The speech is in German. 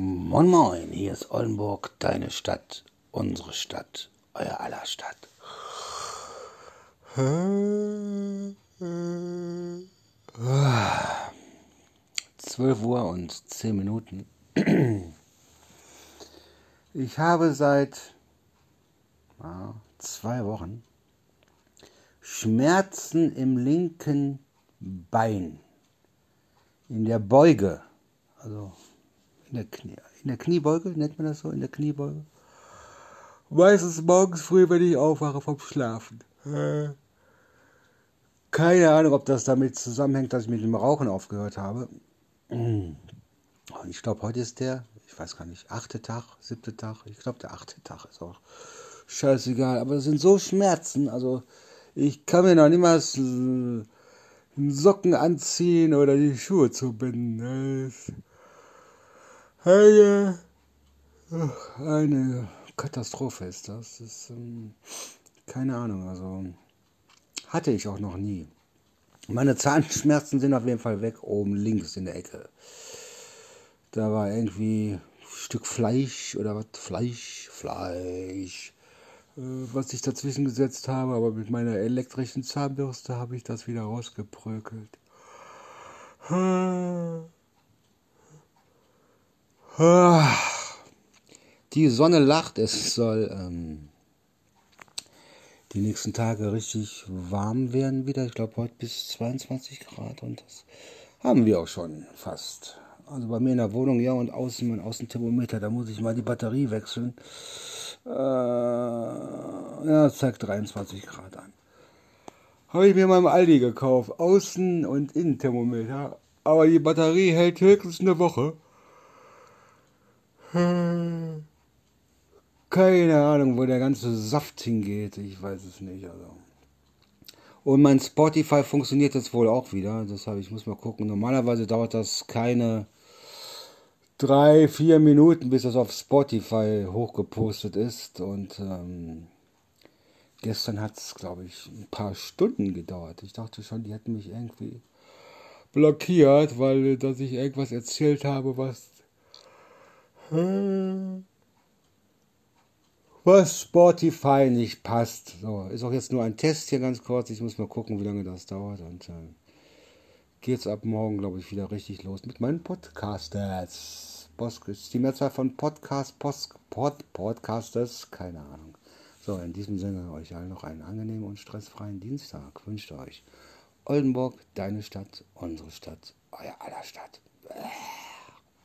Moin Moin, hier ist Oldenburg, deine Stadt, unsere Stadt, euer aller Stadt. 12 Uhr und 10 Minuten. Ich habe seit zwei Wochen Schmerzen im linken Bein, in der Beuge, also in der, Knie, in der Kniebeuge, nennt man das so, in der Kniebeuge. Meistens morgens früh, wenn ich aufwache vom Schlafen. Keine Ahnung, ob das damit zusammenhängt, dass ich mit dem Rauchen aufgehört habe. Ich glaube, heute ist der, ich weiß gar nicht, achte Tag, siebte Tag. Ich glaube, der achte Tag ist auch scheißegal. Aber es sind so Schmerzen, also ich kann mir noch niemals äh, Socken anziehen oder die Schuhe zubinden. Eine, eine Katastrophe ist das. das ist, ähm, keine Ahnung, also hatte ich auch noch nie. Meine Zahnschmerzen sind auf jeden Fall weg, oben links in der Ecke. Da war irgendwie ein Stück Fleisch oder was? Fleisch, Fleisch, äh, was ich dazwischen gesetzt habe, aber mit meiner elektrischen Zahnbürste habe ich das wieder rausgeprökelt. Die Sonne lacht, es soll ähm, die nächsten Tage richtig warm werden wieder. Ich glaube heute bis 22 Grad und das haben wir auch schon fast. Also bei mir in der Wohnung, ja, und außen mein Außenthermometer, da muss ich mal die Batterie wechseln. Äh, ja, zeigt 23 Grad an. Habe ich mir mal im Aldi gekauft. Außen- und Innenthermometer. Aber die Batterie hält höchstens eine Woche. Keine Ahnung, wo der ganze Saft hingeht. Ich weiß es nicht. Also. Und mein Spotify funktioniert jetzt wohl auch wieder. Deshalb, ich muss mal gucken. Normalerweise dauert das keine drei, vier Minuten, bis das auf Spotify hochgepostet ist. Und ähm, gestern hat es, glaube ich, ein paar Stunden gedauert. Ich dachte schon, die hätten mich irgendwie blockiert, weil dass ich irgendwas erzählt habe, was was Spotify nicht passt. So, ist auch jetzt nur ein Test hier ganz kurz. Ich muss mal gucken, wie lange das dauert. Und äh, geht's ab morgen, glaube ich, wieder richtig los mit meinen Podcasters. Ist die Mehrzahl von Podcast, Post, Pod, Podcasters, keine Ahnung. So, in diesem Sinne euch allen noch einen angenehmen und stressfreien Dienstag. Wünscht euch Oldenburg, deine Stadt, unsere Stadt, euer aller Stadt. Bäh.